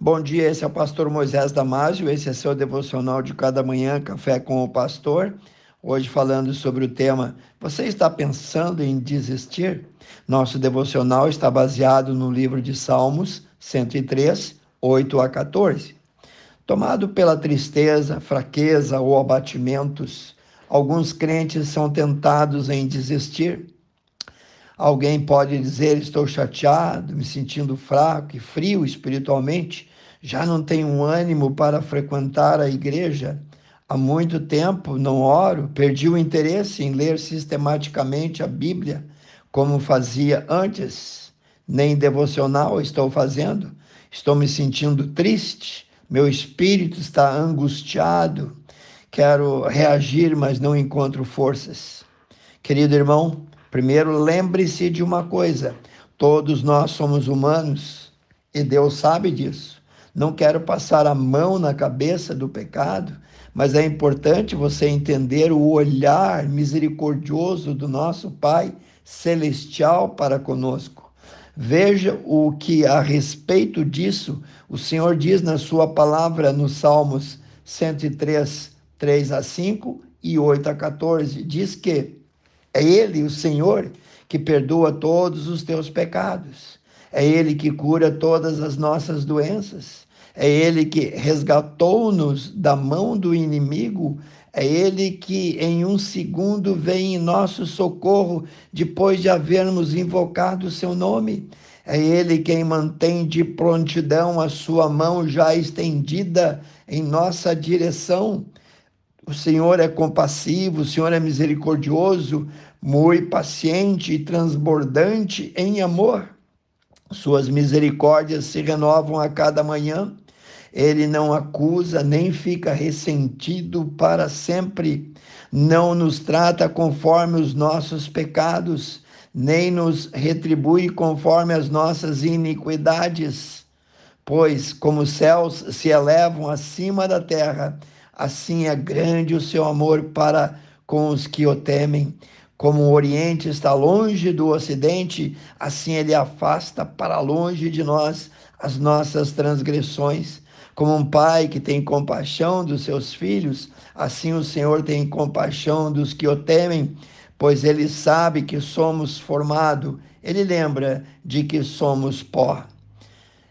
Bom dia, esse é o pastor Moisés Damásio, esse é seu devocional de cada manhã, Café com o Pastor. Hoje falando sobre o tema Você está pensando em desistir? Nosso devocional está baseado no livro de Salmos 103, 8 a 14. Tomado pela tristeza, fraqueza ou abatimentos, alguns crentes são tentados em desistir. Alguém pode dizer: Estou chateado, me sentindo fraco e frio espiritualmente, já não tenho ânimo para frequentar a igreja. Há muito tempo não oro, perdi o interesse em ler sistematicamente a Bíblia como fazia antes. Nem devocional estou fazendo. Estou me sentindo triste, meu espírito está angustiado. Quero reagir, mas não encontro forças. Querido irmão, Primeiro, lembre-se de uma coisa: todos nós somos humanos e Deus sabe disso. Não quero passar a mão na cabeça do pecado, mas é importante você entender o olhar misericordioso do nosso Pai celestial para conosco. Veja o que a respeito disso o Senhor diz na sua palavra nos Salmos 103, 3 a 5 e 8 a 14. Diz que é Ele, o Senhor, que perdoa todos os teus pecados. É Ele que cura todas as nossas doenças. É Ele que resgatou-nos da mão do inimigo. É Ele que em um segundo vem em nosso socorro depois de havermos invocado o seu nome. É Ele quem mantém de prontidão a sua mão já estendida em nossa direção. O Senhor é compassivo, o Senhor é misericordioso, muito paciente e transbordante em amor. Suas misericórdias se renovam a cada manhã. Ele não acusa nem fica ressentido para sempre. Não nos trata conforme os nossos pecados, nem nos retribui conforme as nossas iniquidades. Pois, como os céus se elevam acima da terra, assim é grande o seu amor para com os que o temem. Como o Oriente está longe do Ocidente, assim ele afasta para longe de nós as nossas transgressões. Como um pai que tem compaixão dos seus filhos, assim o Senhor tem compaixão dos que o temem, pois ele sabe que somos formado, ele lembra de que somos pó.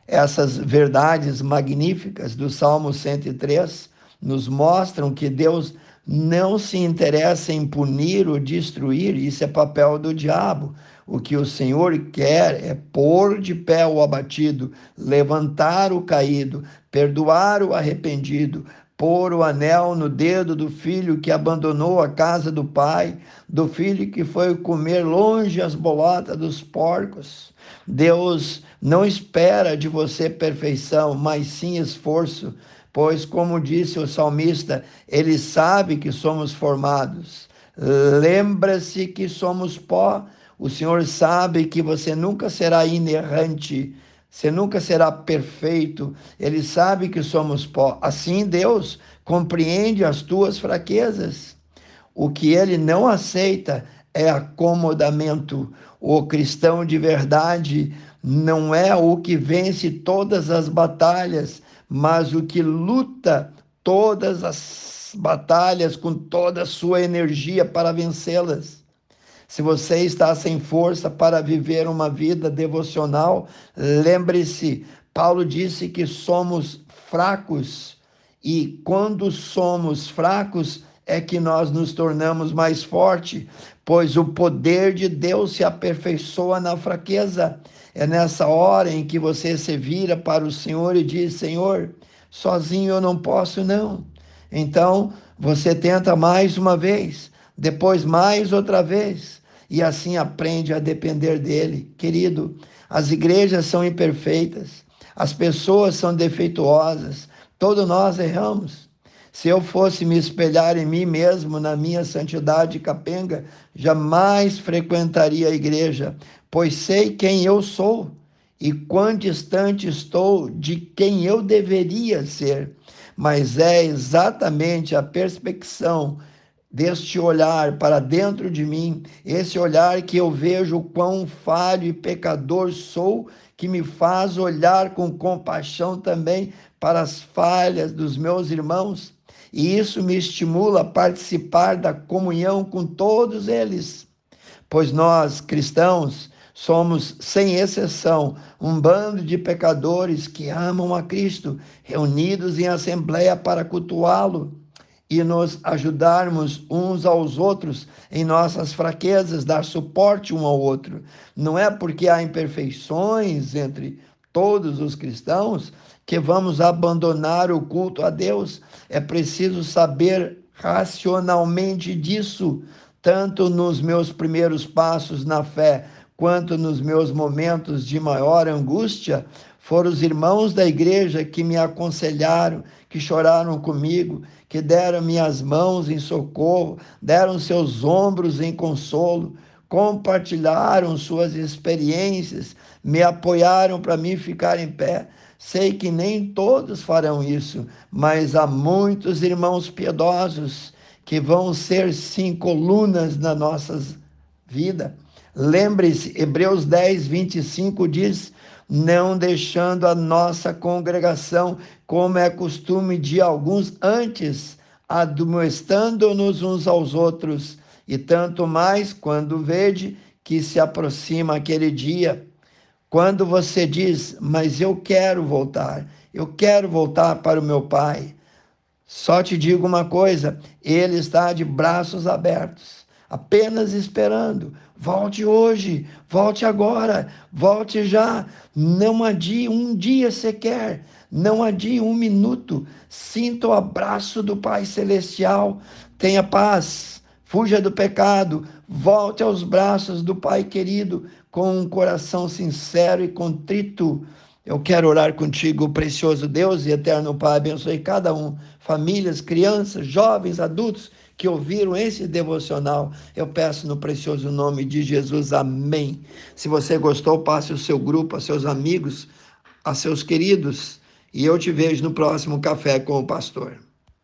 Essas verdades magníficas do Salmo 103 nos mostram que Deus não se interessa em punir ou destruir, isso é papel do diabo. O que o Senhor quer é pôr de pé o abatido, levantar o caído, perdoar o arrependido, pôr o anel no dedo do filho que abandonou a casa do pai, do filho que foi comer longe as bolotas dos porcos. Deus não espera de você perfeição, mas sim esforço pois, como disse o salmista, ele sabe que somos formados. Lembra-se que somos pó. O Senhor sabe que você nunca será inerrante, você nunca será perfeito. Ele sabe que somos pó. Assim, Deus compreende as tuas fraquezas. O que ele não aceita é acomodamento. O cristão de verdade não é o que vence todas as batalhas, mas o que luta todas as batalhas com toda a sua energia para vencê-las. Se você está sem força para viver uma vida devocional, lembre-se, Paulo disse que somos fracos e quando somos fracos é que nós nos tornamos mais fortes, pois o poder de Deus se aperfeiçoa na fraqueza. É nessa hora em que você se vira para o Senhor e diz: Senhor, sozinho eu não posso, não. Então você tenta mais uma vez, depois mais outra vez, e assim aprende a depender dele. Querido, as igrejas são imperfeitas, as pessoas são defeituosas, todos nós erramos. Se eu fosse me espelhar em mim mesmo, na minha santidade capenga, jamais frequentaria a igreja, pois sei quem eu sou e quão distante estou de quem eu deveria ser. Mas é exatamente a perspecção deste olhar para dentro de mim, esse olhar que eu vejo quão falho e pecador sou, que me faz olhar com compaixão também para as falhas dos meus irmãos, e isso me estimula a participar da comunhão com todos eles. Pois nós, cristãos, somos, sem exceção, um bando de pecadores que amam a Cristo, reunidos em assembleia para cultuá-lo e nos ajudarmos uns aos outros em nossas fraquezas, dar suporte um ao outro. Não é porque há imperfeições entre todos os cristãos que vamos abandonar o culto a Deus. É preciso saber racionalmente disso, tanto nos meus primeiros passos na fé, quanto nos meus momentos de maior angústia, foram os irmãos da igreja que me aconselharam, que choraram comigo, que deram minhas mãos em socorro, deram seus ombros em consolo, compartilharam suas experiências, me apoiaram para mim ficar em pé. Sei que nem todos farão isso, mas há muitos irmãos piedosos que vão ser sim colunas na nossa vida. Lembre-se, Hebreus 10, 25 diz: não deixando a nossa congregação, como é costume de alguns, antes admoestando-nos uns aos outros, e tanto mais quando vede que se aproxima aquele dia. Quando você diz, mas eu quero voltar, eu quero voltar para o meu Pai. Só te digo uma coisa: Ele está de braços abertos apenas esperando. Volte hoje, volte agora, volte já. Não adie um dia sequer, não adie um minuto. Sinta o abraço do Pai Celestial. Tenha paz, fuja do pecado, volte aos braços do Pai querido com um coração sincero e contrito. Eu quero orar contigo, precioso Deus e eterno Pai. Abençoe cada um, famílias, crianças, jovens, adultos que ouviram esse devocional. Eu peço no precioso nome de Jesus. Amém. Se você gostou, passe o seu grupo, a seus amigos, a seus queridos. E eu te vejo no próximo Café com o Pastor.